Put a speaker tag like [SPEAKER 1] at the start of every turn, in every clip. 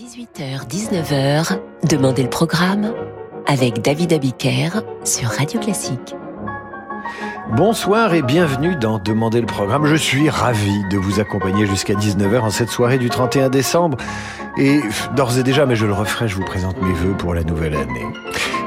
[SPEAKER 1] 18h-19h, Demandez le programme avec David Abiker sur Radio Classique.
[SPEAKER 2] Bonsoir et bienvenue dans Demandez le programme. Je suis ravi de vous accompagner jusqu'à 19h en cette soirée du 31 décembre. Et d'ores et déjà, mais je le referai, je vous présente mes voeux pour la nouvelle année.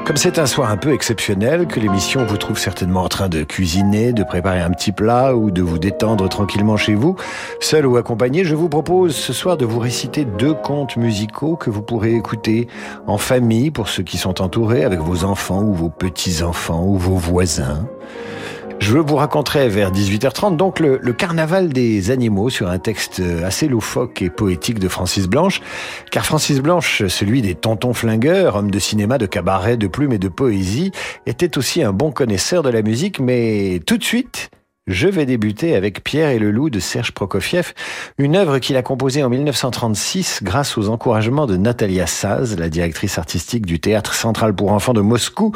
[SPEAKER 2] Comme c'est un soir un peu exceptionnel, que l'émission vous trouve certainement en train de cuisiner, de préparer un petit plat ou de vous détendre tranquillement chez vous, seul ou accompagné, je vous propose ce soir de vous réciter deux contes musicaux que vous pourrez écouter en famille pour ceux qui sont entourés, avec vos enfants ou vos petits-enfants ou vos voisins. Je vous raconterai vers 18h30 donc le, carnaval des animaux sur un texte assez loufoque et poétique de Francis Blanche, car Francis Blanche, celui des tontons flingueurs, homme de cinéma, de cabaret, de plumes et de poésie, était aussi un bon connaisseur de la musique, mais tout de suite, je vais débuter avec Pierre et le loup de Serge Prokofiev, une œuvre qu'il a composée en 1936 grâce aux encouragements de Natalia Saz, la directrice artistique du Théâtre central pour enfants de Moscou.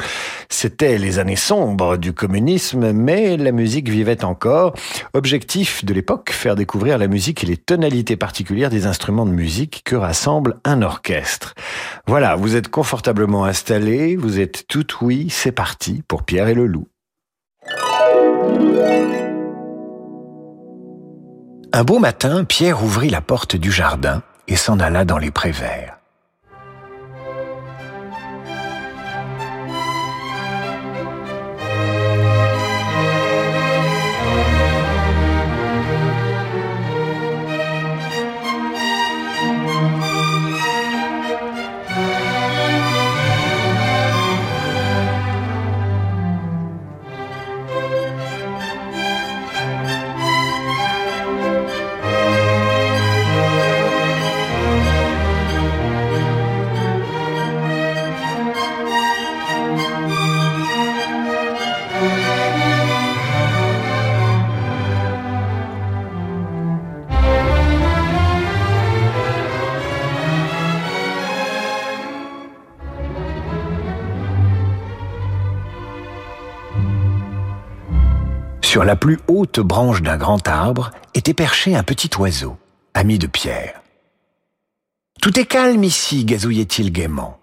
[SPEAKER 2] C'était les années sombres du communisme, mais la musique vivait encore. Objectif de l'époque, faire découvrir la musique et les tonalités particulières des instruments de musique que rassemble un orchestre. Voilà, vous êtes confortablement installés, vous êtes tout oui, c'est parti pour Pierre et le loup. Un beau matin, Pierre ouvrit la porte du jardin et s'en alla dans les prés verts. Sur la plus haute branche d'un grand arbre était perché un petit oiseau, ami de Pierre. Tout est calme ici, gazouillait-il gaiement.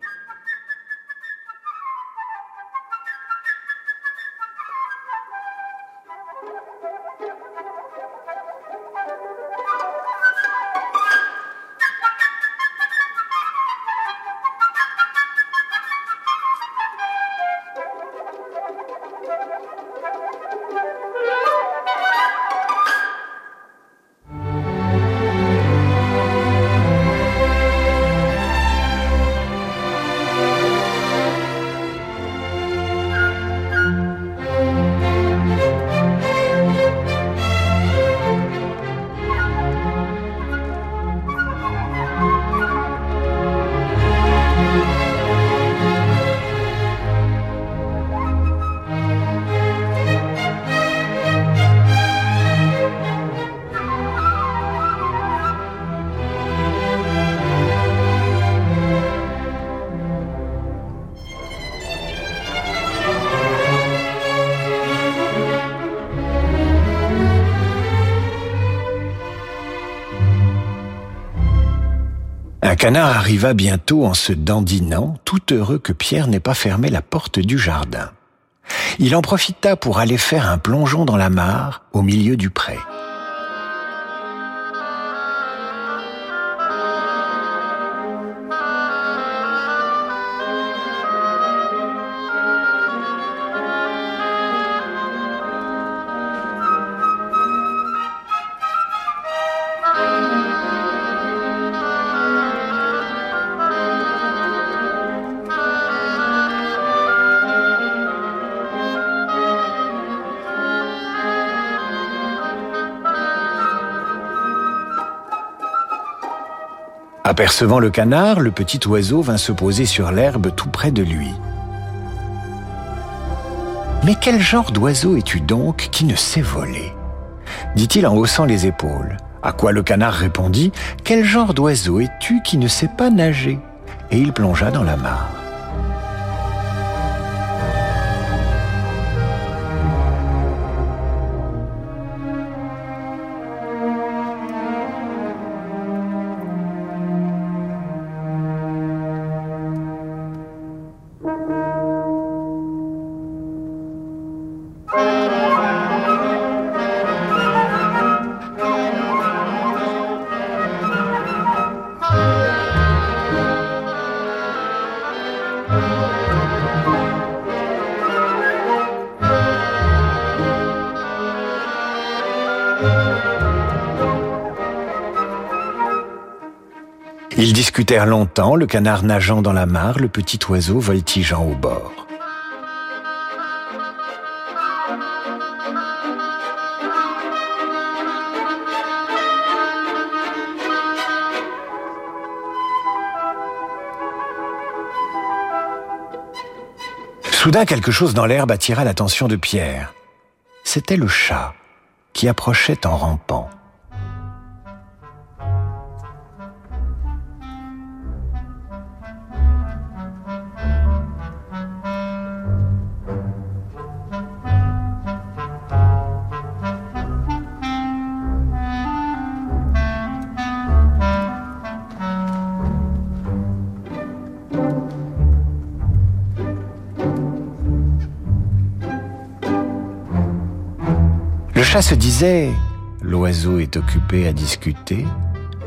[SPEAKER 2] Canard arriva bientôt en se dandinant, tout heureux que Pierre n'ait pas fermé la porte du jardin. Il en profita pour aller faire un plongeon dans la mare au milieu du pré. Apercevant le canard, le petit oiseau vint se poser sur l'herbe tout près de lui. Mais quel genre d'oiseau es-tu donc qui ne sait voler? dit-il en haussant les épaules. À quoi le canard répondit Quel genre d'oiseau es-tu qui ne sait pas nager? Et il plongea dans la mare. Discutèrent longtemps, le canard nageant dans la mare, le petit oiseau voltigeant au bord. Soudain, quelque chose dans l'herbe attira l'attention de Pierre. C'était le chat qui approchait en rampant. Disait L'oiseau est occupé à discuter,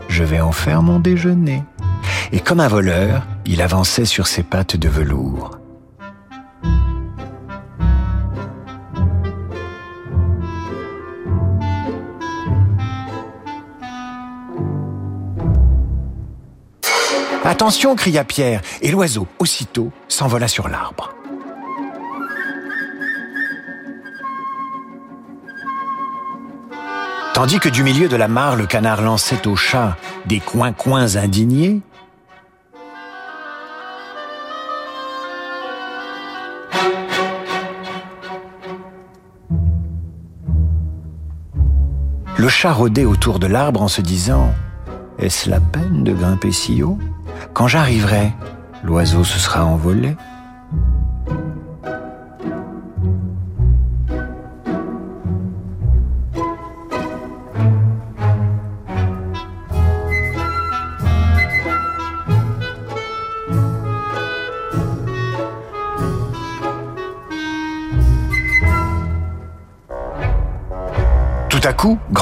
[SPEAKER 2] je vais en faire mon déjeuner. Et comme un voleur, il avançait sur ses pattes de velours. Attention, cria Pierre, et l'oiseau, aussitôt, s'envola sur l'arbre. Tandis que du milieu de la mare, le canard lançait au chat des coins-coins indignés, Le chat rôdait autour de l'arbre en se disant ⁇ Est-ce la peine de grimper si haut? Quand j'arriverai, l'oiseau se sera envolé.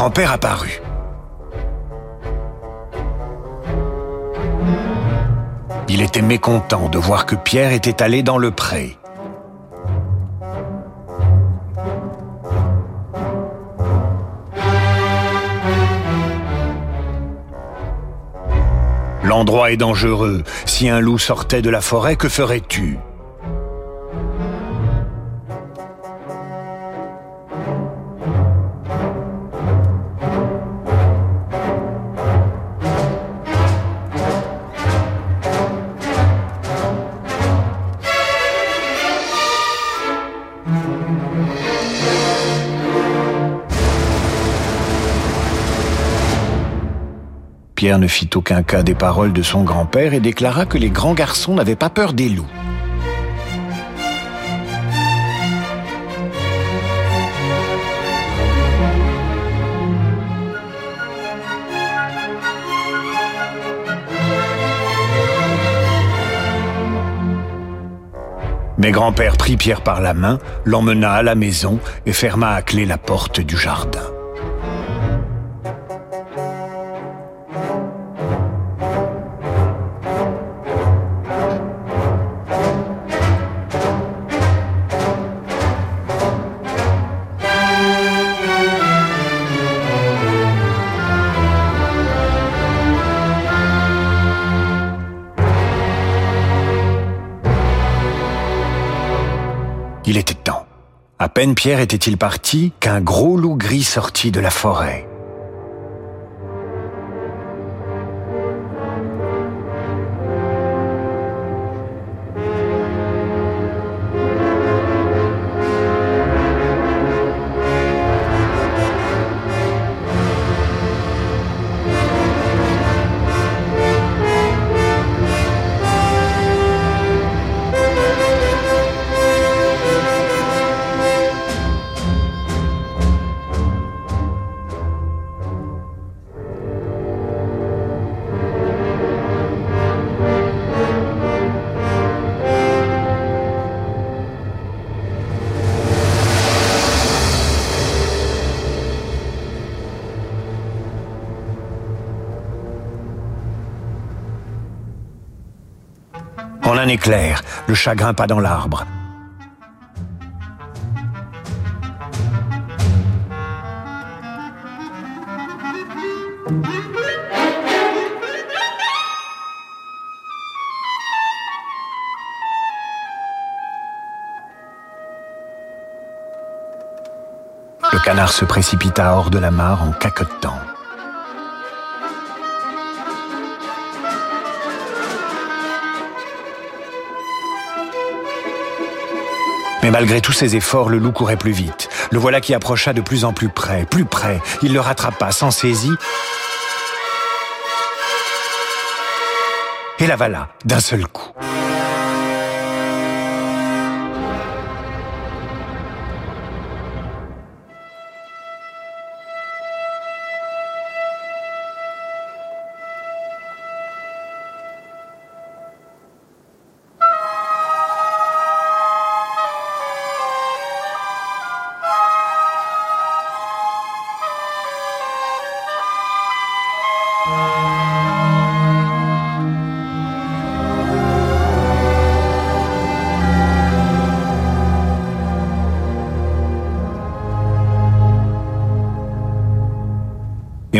[SPEAKER 2] Grand-père apparut. Il était mécontent de voir que Pierre était allé dans le pré. L'endroit est dangereux. Si un loup sortait de la forêt, que ferais-tu? Pierre ne fit aucun cas des paroles de son grand-père et déclara que les grands garçons n'avaient pas peur des loups. Mais grand-père prit Pierre par la main, l'emmena à la maison et ferma à clé la porte du jardin. Peine Pierre était-il parti qu'un gros loup gris sortit de la forêt. un éclair, le chagrin pas dans l'arbre. Le canard se précipita hors de la mare en caquetant. Malgré tous ses efforts, le loup courait plus vite. Le voilà qui approcha de plus en plus près, plus près. Il le rattrapa, s'en saisit et l'avala d'un seul coup.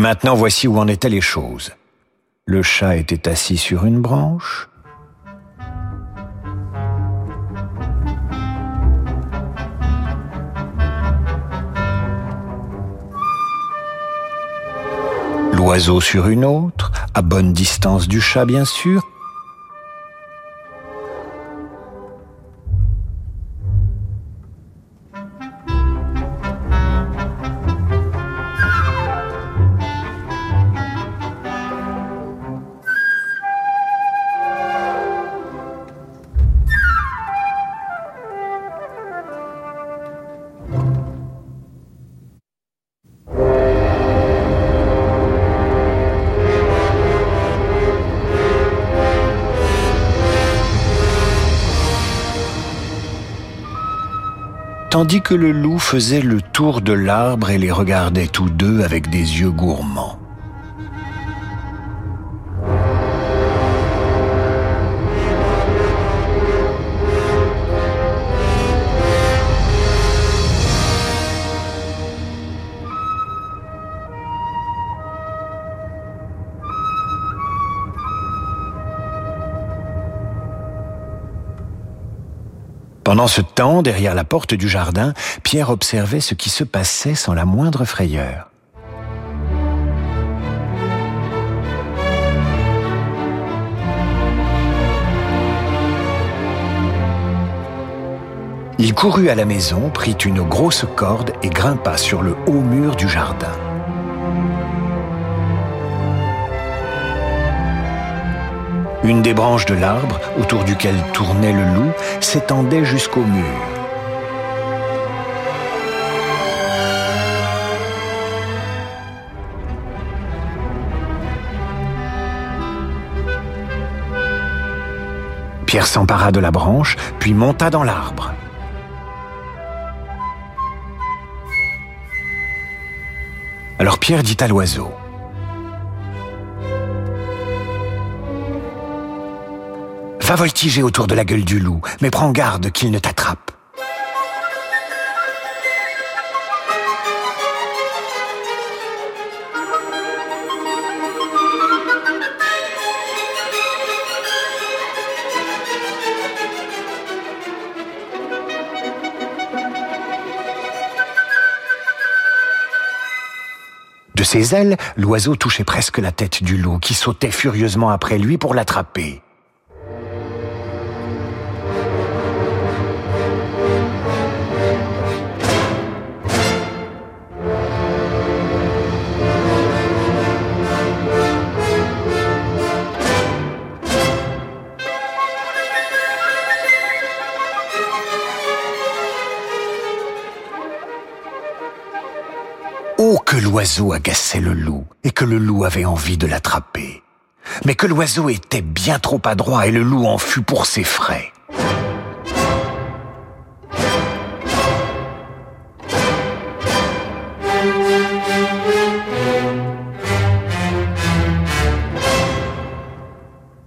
[SPEAKER 2] Maintenant, voici où en étaient les choses. Le chat était assis sur une branche. L'oiseau sur une autre, à bonne distance du chat bien sûr, que le loup faisait le tour de l'arbre et les regardait tous deux avec des yeux gourmands. Pendant ce temps, derrière la porte du jardin, Pierre observait ce qui se passait sans la moindre frayeur. Il courut à la maison, prit une grosse corde et grimpa sur le haut mur du jardin. Une des branches de l'arbre, autour duquel tournait le loup, s'étendait jusqu'au mur. Pierre s'empara de la branche, puis monta dans l'arbre. Alors Pierre dit à l'oiseau, Va voltiger autour de la gueule du loup, mais prends garde qu'il ne t'attrape. De ses ailes, l'oiseau touchait presque la tête du loup, qui sautait furieusement après lui pour l'attraper. L'oiseau agaçait le loup et que le loup avait envie de l'attraper. Mais que l'oiseau était bien trop adroit et le loup en fut pour ses frais.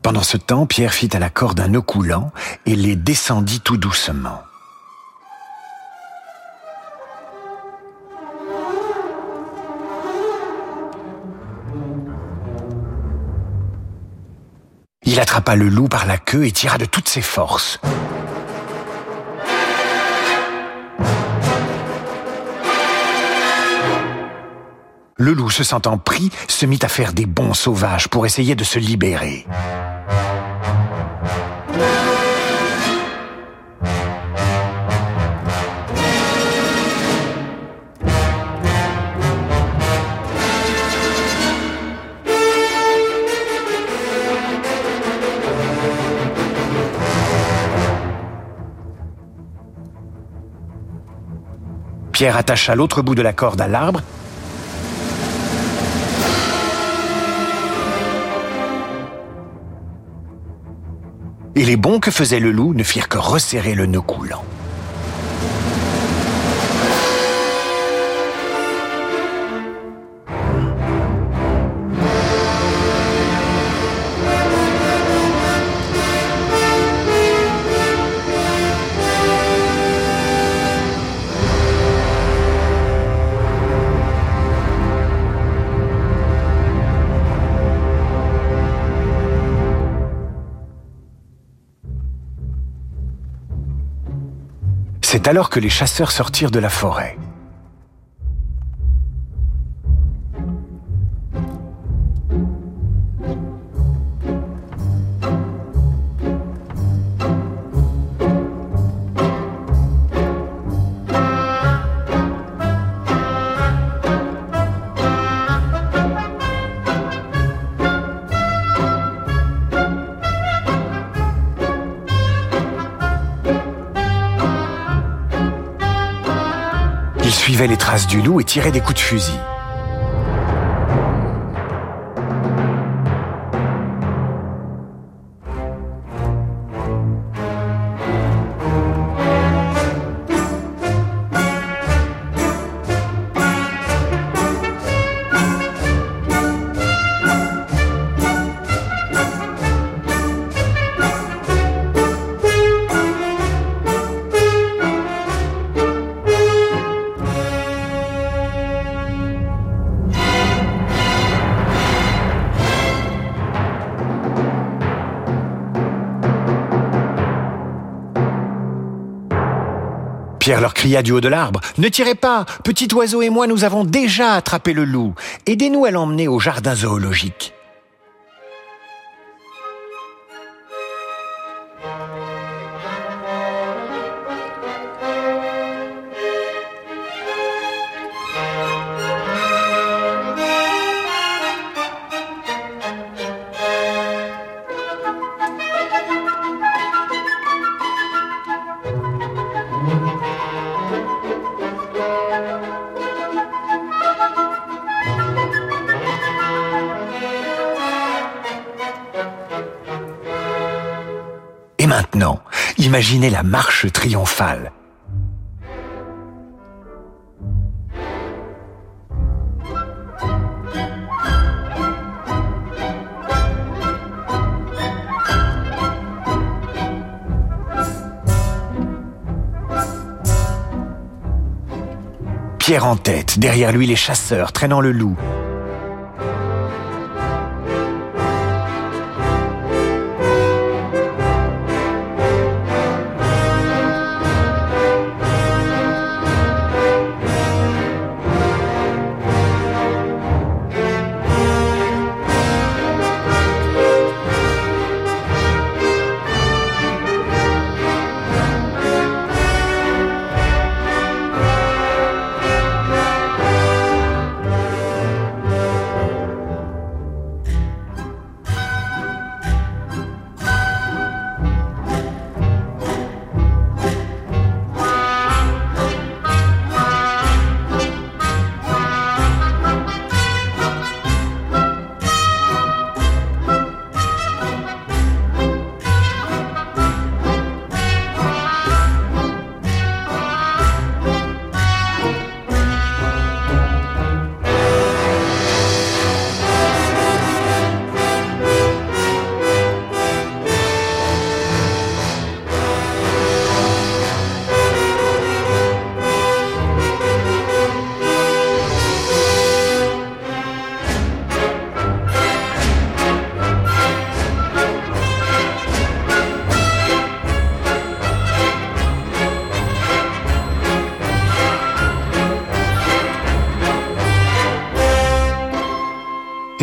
[SPEAKER 2] Pendant ce temps, Pierre fit à la corde un nœud coulant et les descendit tout doucement. Il attrapa le loup par la queue et tira de toutes ses forces. Le loup, se sentant pris, se mit à faire des bonds sauvages pour essayer de se libérer. Pierre attacha l'autre bout de la corde à l'arbre et les bons que faisait le loup ne firent que resserrer le nœud coulant. Alors que les chasseurs sortirent de la forêt. Du loup et tirait des coups de fusil. Leur cria du haut de l'arbre. Ne tirez pas Petit oiseau et moi, nous avons déjà attrapé le loup. Aidez-nous à l'emmener au jardin zoologique. Maintenant, imaginez la marche triomphale. Pierre en tête, derrière lui les chasseurs traînant le loup,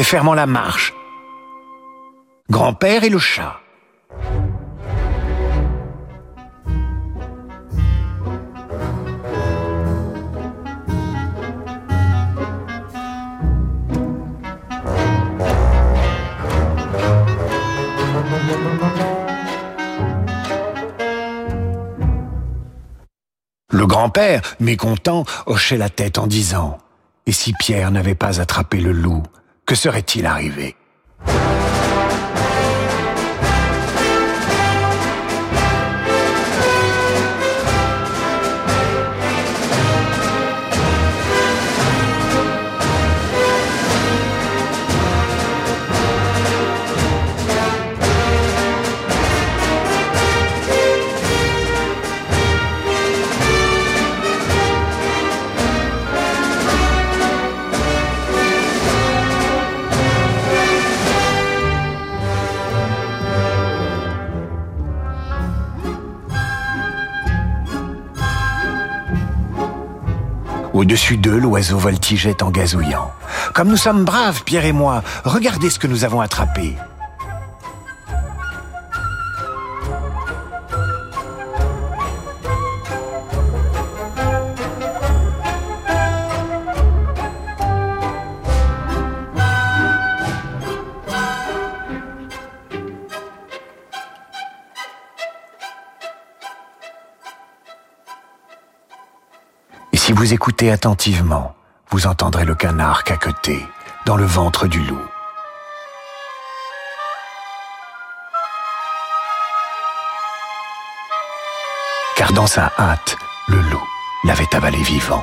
[SPEAKER 2] fermant la marche. Grand-père et le chat. Le grand-père, mécontent, hochait la tête en disant ⁇ Et si Pierre n'avait pas attrapé le loup, que serait-il arrivé ?⁇ Au-dessus d'eux, l'oiseau voltigeait en gazouillant. Comme nous sommes braves, Pierre et moi, regardez ce que nous avons attrapé. Vous écoutez attentivement, vous entendrez le canard caqueter dans le ventre du loup. Car dans sa hâte, le loup l'avait avalé vivant.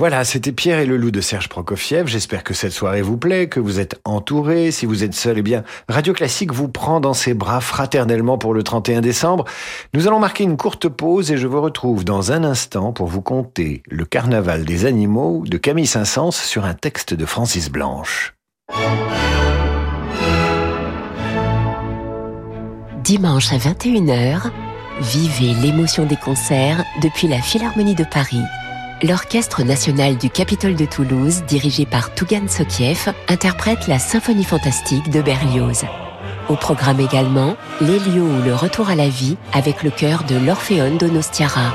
[SPEAKER 2] Voilà, c'était Pierre et le loup de Serge Prokofiev. J'espère que cette soirée vous plaît, que vous êtes entouré. Si vous êtes seul, eh bien, Radio Classique vous prend dans ses bras fraternellement pour le 31 décembre. Nous allons marquer une courte pause et je vous retrouve dans un instant pour vous conter le carnaval des animaux de Camille Saint-Saëns sur un texte de Francis Blanche.
[SPEAKER 1] Dimanche à 21h, vivez l'émotion des concerts depuis la Philharmonie de Paris l'Orchestre national du Capitole de Toulouse, dirigé par Tougan Sokiev, interprète la Symphonie fantastique de Berlioz. Au programme également, l'Élio ou le retour à la vie avec le chœur de l'Orphéon d'Onostiara.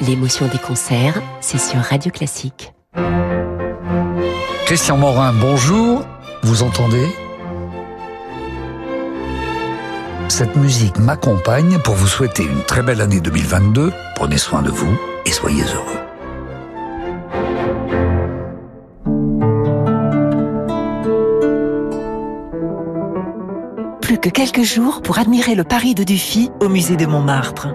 [SPEAKER 1] L'émotion des concerts, c'est sur Radio Classique.
[SPEAKER 3] Christian Morin, bonjour. Vous entendez? Cette musique m'accompagne pour vous souhaiter une très belle année 2022. Prenez soin de vous et soyez heureux.
[SPEAKER 4] Que quelques jours pour admirer le Paris de Dufy au musée de Montmartre.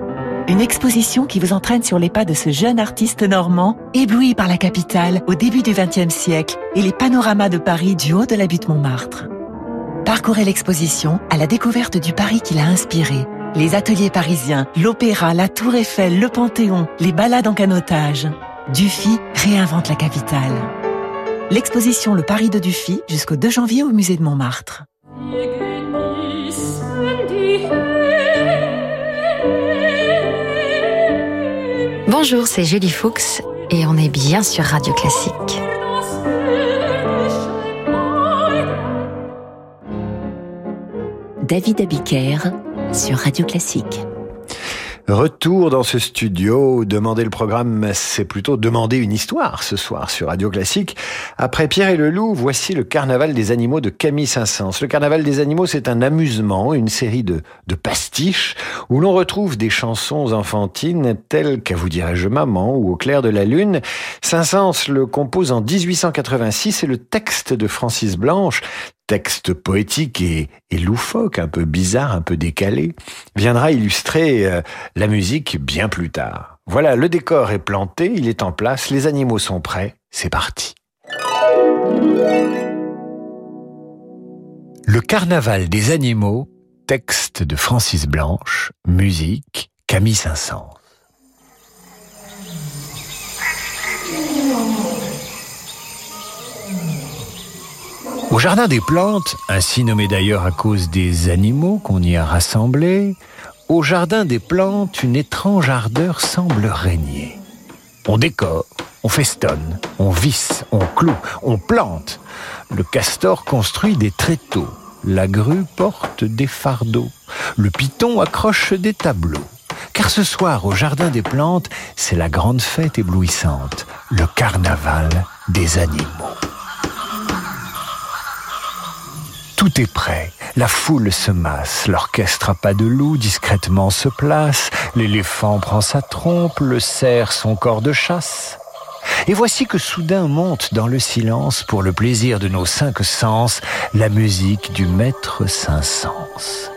[SPEAKER 4] Une exposition qui vous entraîne sur les pas de ce jeune artiste normand, ébloui par la capitale au début du XXe siècle et les panoramas de Paris du haut de la butte Montmartre. Parcourez l'exposition à la découverte du Paris qui l'a inspiré. Les ateliers parisiens, l'opéra, la tour Eiffel, le Panthéon, les balades en canotage. Dufy réinvente la capitale. L'exposition Le Paris de Dufy jusqu'au 2 janvier au musée de Montmartre.
[SPEAKER 5] Bonjour, c'est Julie Fuchs et on est bien sur Radio Classique.
[SPEAKER 1] David Abiker sur Radio Classique.
[SPEAKER 2] Retour dans ce studio, demander le programme, c'est plutôt demander une histoire ce soir sur Radio Classique. Après Pierre et le Loup, voici le Carnaval des animaux de Camille Saint-Saëns. Le Carnaval des animaux, c'est un amusement, une série de, pastiches où l'on retrouve des chansons enfantines telles qu'à vous dirais-je maman ou au clair de la lune. Saint-Saëns le compose en 1886 et le texte de Francis Blanche texte poétique et, loufoque, un peu bizarre, un peu décalé, viendra illustrer euh, la musique bien plus tard. Voilà, le décor est planté, il est en place, les animaux sont prêts, c'est parti. Le carnaval des animaux, texte de Francis Blanche, musique Camille Saint-Saëns. Au jardin des plantes, ainsi nommé d'ailleurs à cause des animaux qu'on y a rassemblés, au jardin des plantes, une étrange ardeur semble régner. On décore, on festonne, on visse, on cloue, on plante. Le castor construit des tréteaux, la grue porte des fardeaux, le python accroche des tableaux. Car ce soir, au Jardin des Plantes, c'est la grande fête éblouissante, le carnaval des animaux. Tout est prêt, la foule se masse, l'orchestre à pas de loup discrètement se place, l'éléphant prend sa trompe, le cerf son corps de chasse. Et voici que soudain monte dans le silence, pour le plaisir de nos cinq sens, la musique du maître Saint-Saëns.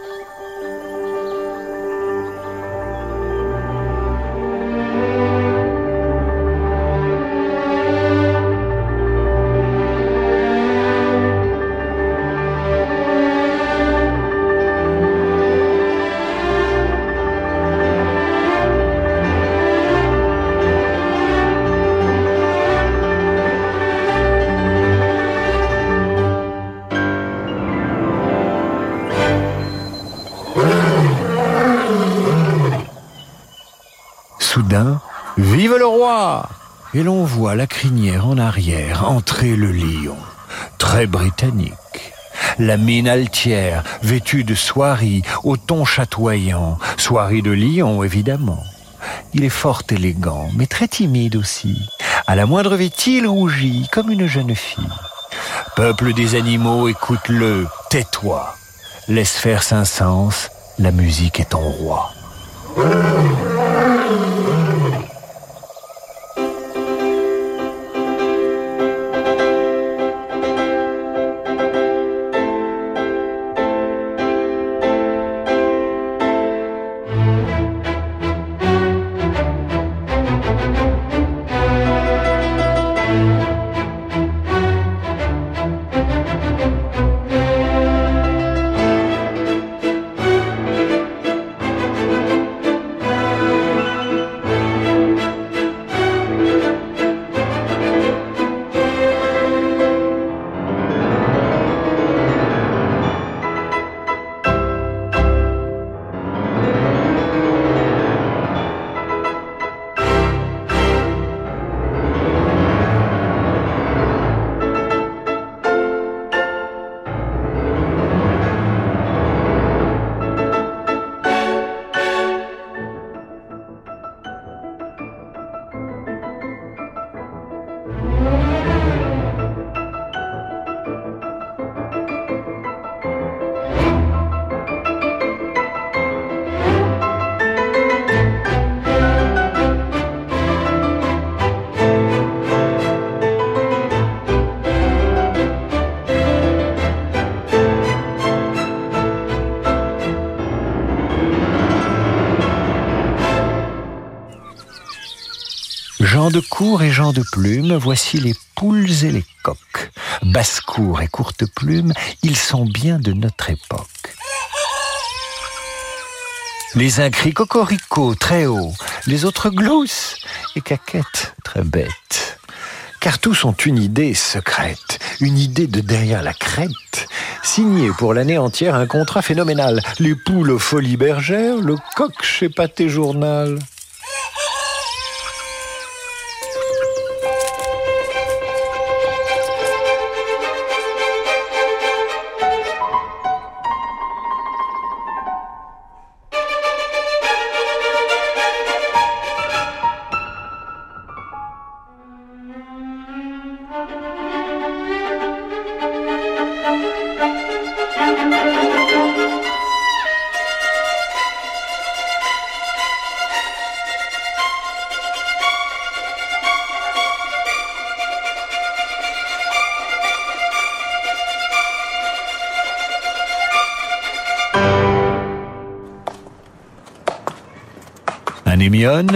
[SPEAKER 2] Vive le roi Et l'on voit la crinière en arrière entrer le lion, très britannique. La mine altière, vêtue de soierie, au ton chatoyant, soierie de lion évidemment. Il est fort élégant, mais très timide aussi. À la moindre vêtille, il rougit, comme une jeune fille. Peuple des animaux, écoute-le, tais-toi. Laisse faire Saint-Saëns, la musique est ton roi. Ah! Et Jean de plume, voici les poules et les coqs. Basse-cour et courte plume, ils sont bien de notre époque. Les uns crient cocorico très haut, les autres gloussent et caquettent très bête. Car tous ont une idée secrète, une idée de derrière la crête. Signé pour l'année entière un contrat phénoménal. Les poules folies bergères, le coq chez Pâté Journal.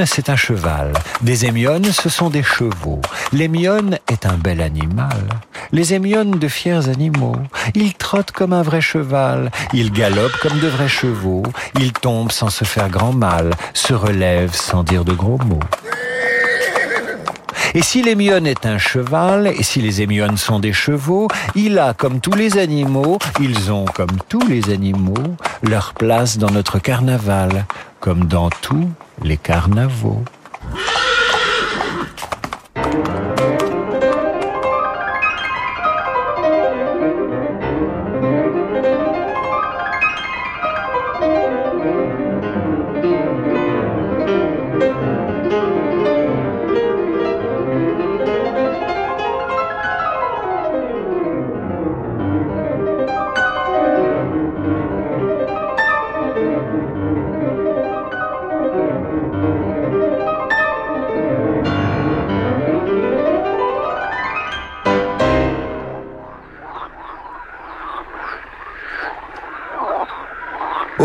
[SPEAKER 2] C'est un cheval. Des émionnes, ce sont des chevaux. L'émionne est un bel animal. Les émionnes de fiers animaux. Ils trottent comme un vrai cheval. Ils galopent comme de vrais chevaux. Ils tombent sans se faire grand mal. Se relèvent sans dire de gros mots. Et si l'émionne est un cheval, et si les émionnes sont des chevaux, il a, comme tous les animaux, ils ont, comme tous les animaux, leur place dans notre carnaval, comme dans tous les carnavaux.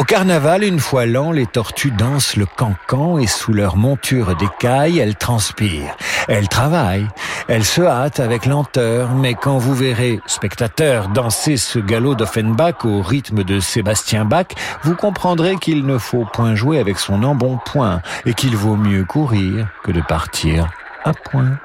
[SPEAKER 2] Carnaval, une fois l'an, les tortues dansent le cancan et sous leur monture d'écailles, elles transpirent. Elles travaillent, elles se hâtent avec lenteur, mais quand vous verrez, spectateurs, danser ce galop d'Offenbach au rythme de Sébastien Bach, vous comprendrez qu'il ne faut point jouer avec son embonpoint et qu'il vaut mieux courir que de partir à point.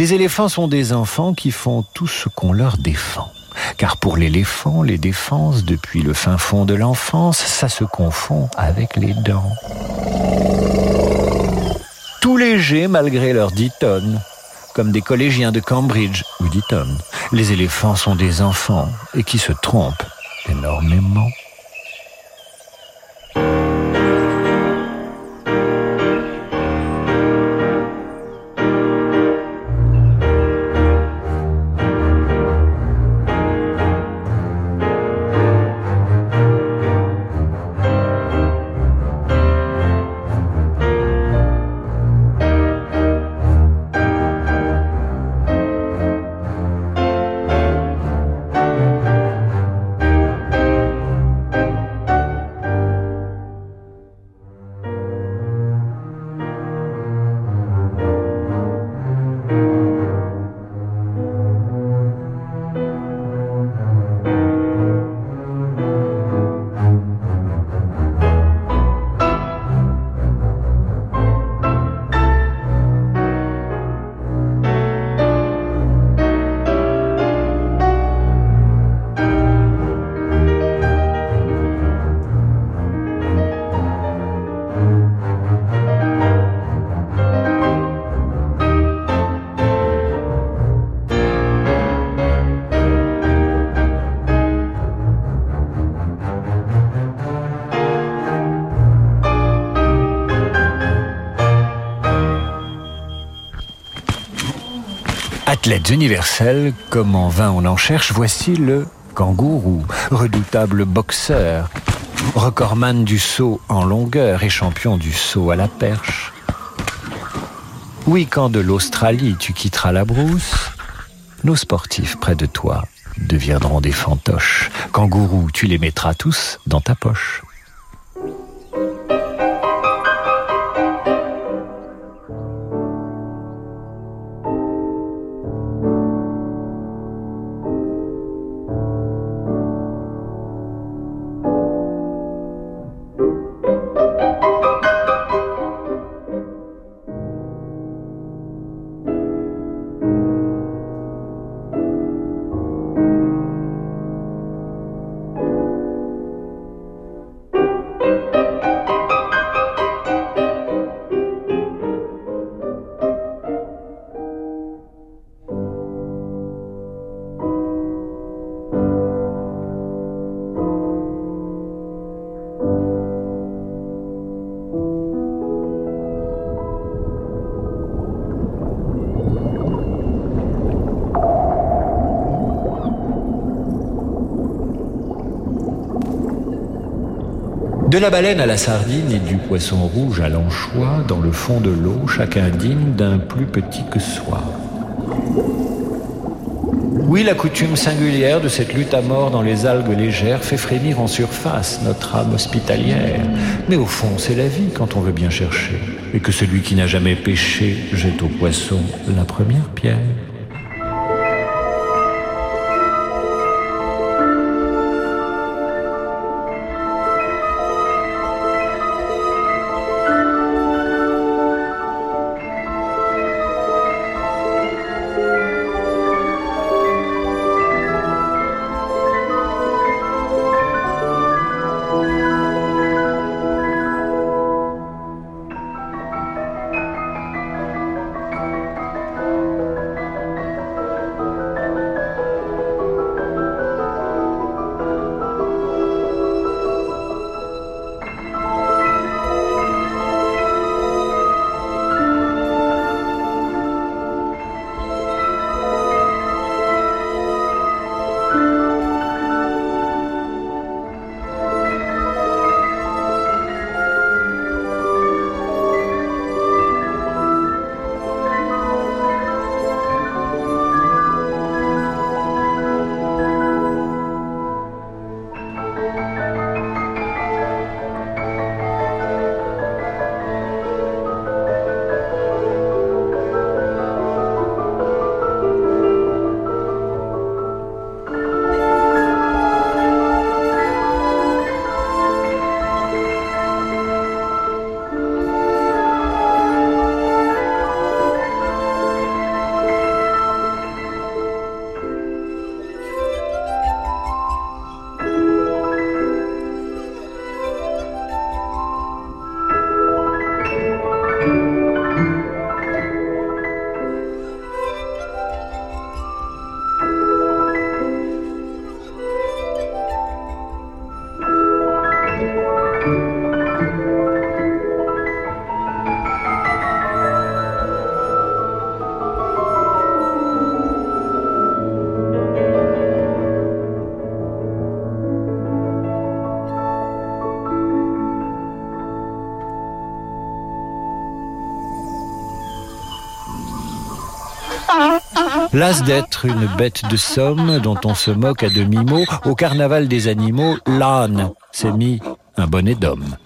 [SPEAKER 2] Les éléphants sont des enfants qui font tout ce qu'on leur défend. Car pour l'éléphant, les défenses, depuis le fin fond de l'enfance, ça se confond avec les dents. Tout léger malgré leurs dix tonnes, comme des collégiens de Cambridge ou d'Eton. Les éléphants sont des enfants et qui se trompent énormément. Athlètes universels, comme en vain on en cherche, voici le kangourou, redoutable boxeur, recordman du saut en longueur et champion du saut à la perche. Oui, quand de l'Australie tu quitteras la brousse, nos sportifs près de toi deviendront des fantoches. Kangourous, tu les mettras tous dans ta poche. La baleine à la sardine et du poisson rouge à l'anchois, dans le fond de l'eau, chacun digne d'un plus petit que soi. Oui, la coutume singulière de cette lutte à mort dans les algues légères fait frémir en surface notre âme hospitalière. Mais au fond, c'est la vie quand on veut bien chercher, et que celui qui n'a jamais péché jette au poisson la première pierre. Las d'être une bête de somme dont on se moque à demi-mot, au carnaval des animaux, l'âne s'est mis un bonnet d'homme.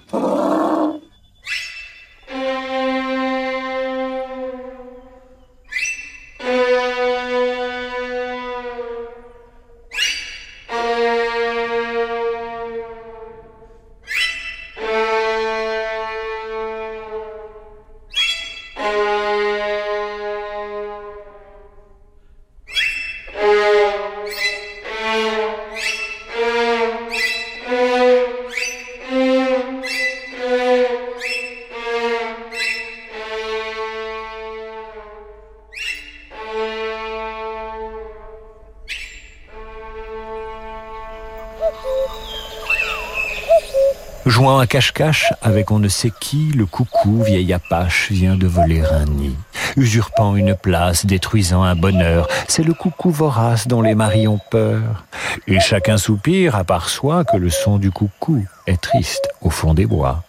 [SPEAKER 2] À cache-cache avec on ne sait qui, le coucou, vieil apache, vient de voler un nid. Usurpant une place, détruisant un bonheur, c'est le coucou vorace dont les maris ont peur. Et chacun soupire à part soi que le son du coucou est triste au fond des bois.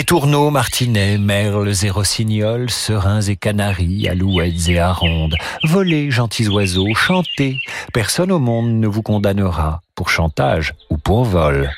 [SPEAKER 2] Étourneaux, martinets, merles et rossignols, serins et canaris, alouettes et arondes, volez, gentils oiseaux, chantez, personne au monde ne vous condamnera pour chantage ou pour vol.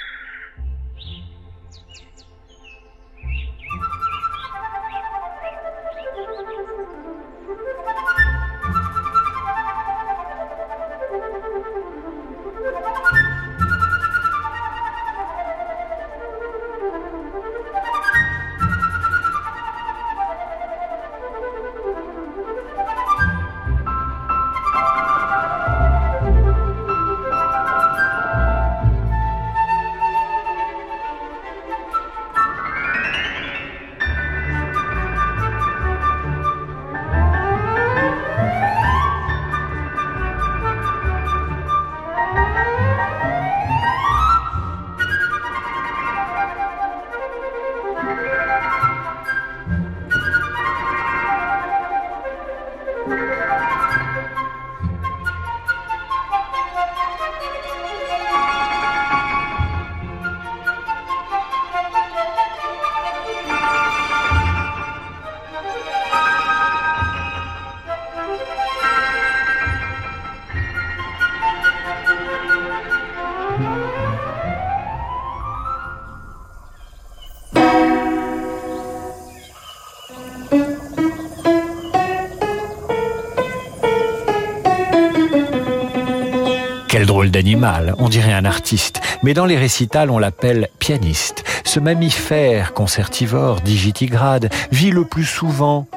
[SPEAKER 2] On dirait un artiste, mais dans les récitals on l'appelle pianiste. Ce mammifère concertivore digitigrade vit le plus souvent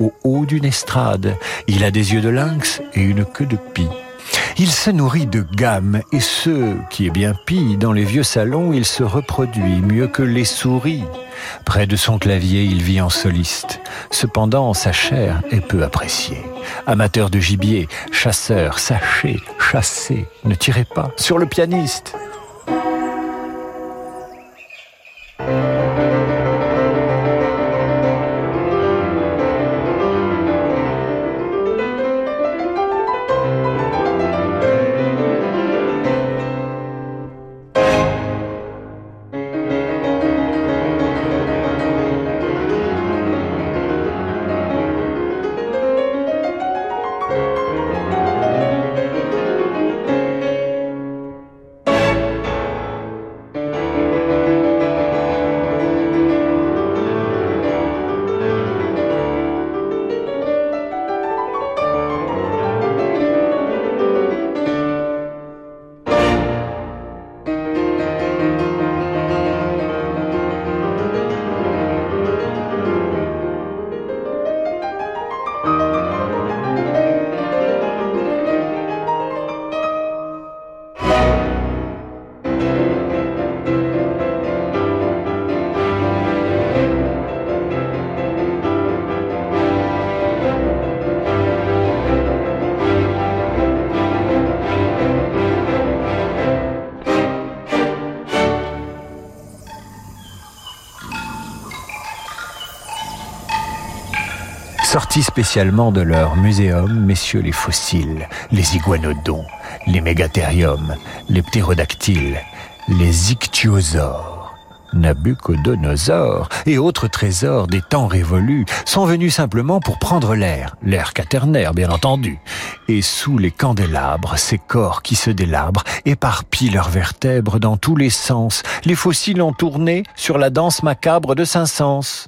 [SPEAKER 2] au haut d'une estrade. Il a des yeux de lynx et une queue de pie. Il se nourrit de gammes et ce qui est bien pis, dans les vieux salons, il se reproduit mieux que les souris. Près de son clavier, il vit en soliste. Cependant, sa chair est peu appréciée. Amateur de gibier, chasseur, sachez, chassez, ne tirez pas sur le pianiste. Spécialement de leur muséum, messieurs les fossiles, les iguanodons, les mégathériums, les ptérodactyles, les ichthyosaures, Nabucodonosor et autres trésors des temps révolus sont venus simplement pour prendre l'air, l'air quaternaire bien entendu. Et sous les candélabres, ces corps qui se délabrent éparpillent leurs vertèbres dans tous les sens. Les fossiles ont tourné sur la danse macabre de Saint-Saëns.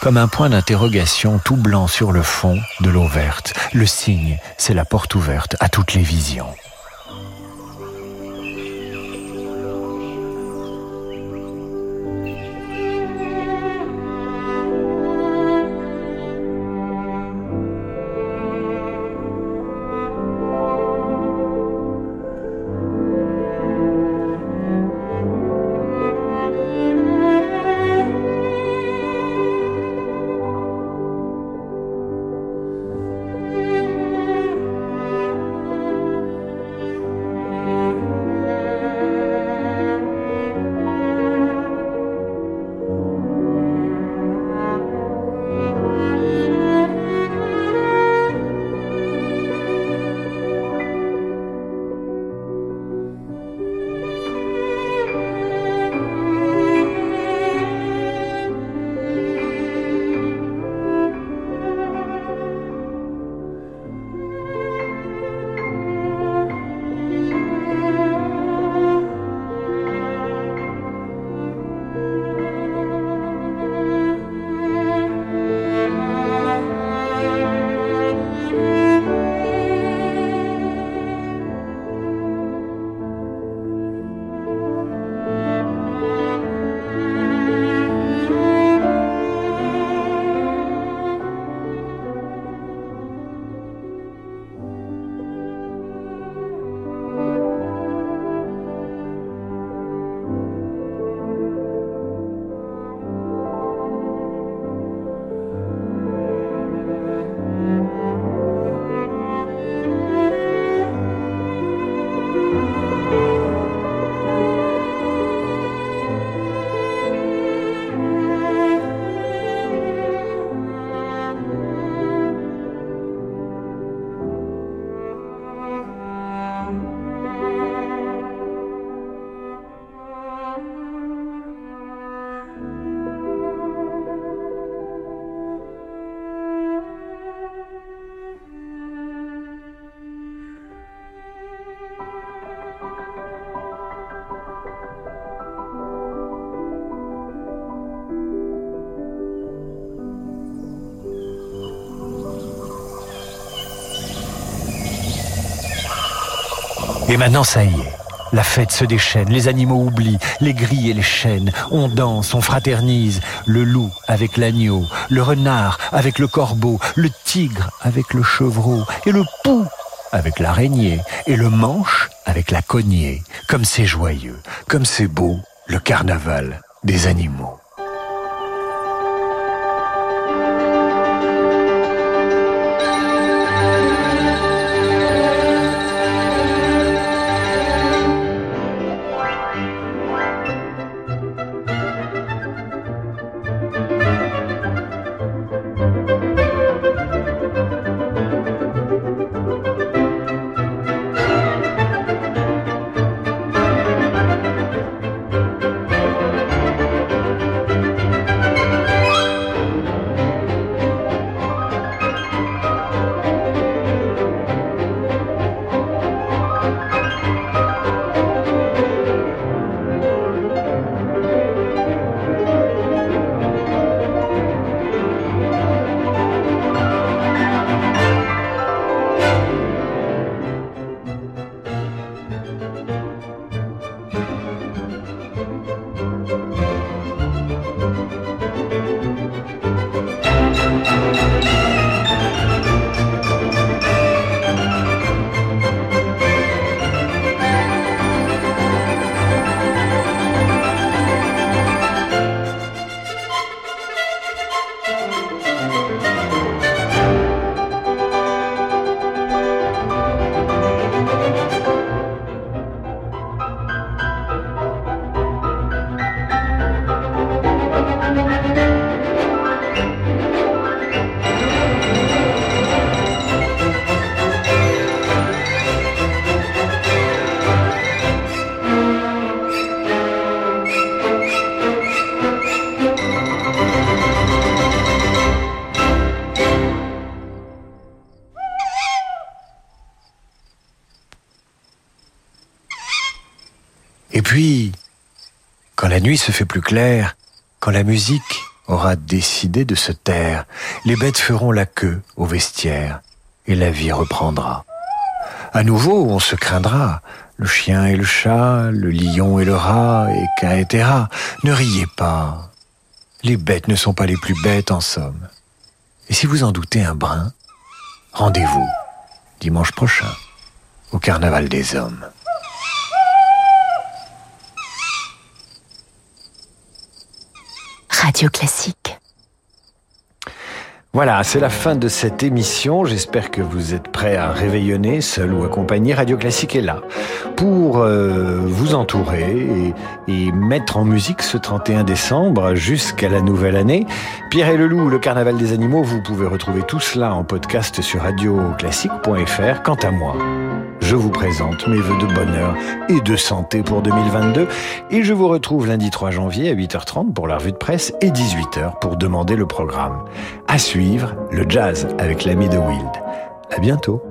[SPEAKER 2] Comme un point d'interrogation tout blanc sur le fond de l'eau verte. Le signe, c'est la porte ouverte à toutes les visions. Et maintenant, ça y est. La fête se déchaîne, les animaux oublient, les grilles et les chênes. On danse, on fraternise. Le loup avec l'agneau, le renard avec le corbeau, le tigre avec le chevreau, et le pou avec l'araignée, et le manche avec la cognée. Comme c'est joyeux, comme c'est beau, le carnaval des animaux. La nuit se fait plus claire, quand la musique aura décidé de se taire. Les bêtes feront la queue au vestiaire et la vie reprendra. À nouveau, on se craindra. Le chien et le chat, le lion et le rat, et etc. Ne riez pas. Les bêtes ne sont pas les plus bêtes en somme. Et si vous en doutez un brin, rendez-vous dimanche prochain au Carnaval des Hommes.
[SPEAKER 1] Radio Classique.
[SPEAKER 2] Voilà, c'est la fin de cette émission. J'espère que vous êtes prêts à réveillonner, seul ou accompagné. Radio Classique est là pour euh, vous entourer et, et, mettre en musique ce 31 décembre jusqu'à la nouvelle année. Pierre et le Loup, le Carnaval des animaux, vous pouvez retrouver tout cela en podcast sur radioclassique.fr. Quant à moi, je vous présente mes voeux de bonheur et de santé pour 2022 et je vous retrouve lundi 3 janvier à 8h30 pour la revue de presse et 18h pour demander le programme. À le jazz avec l'ami de Wild. À bientôt.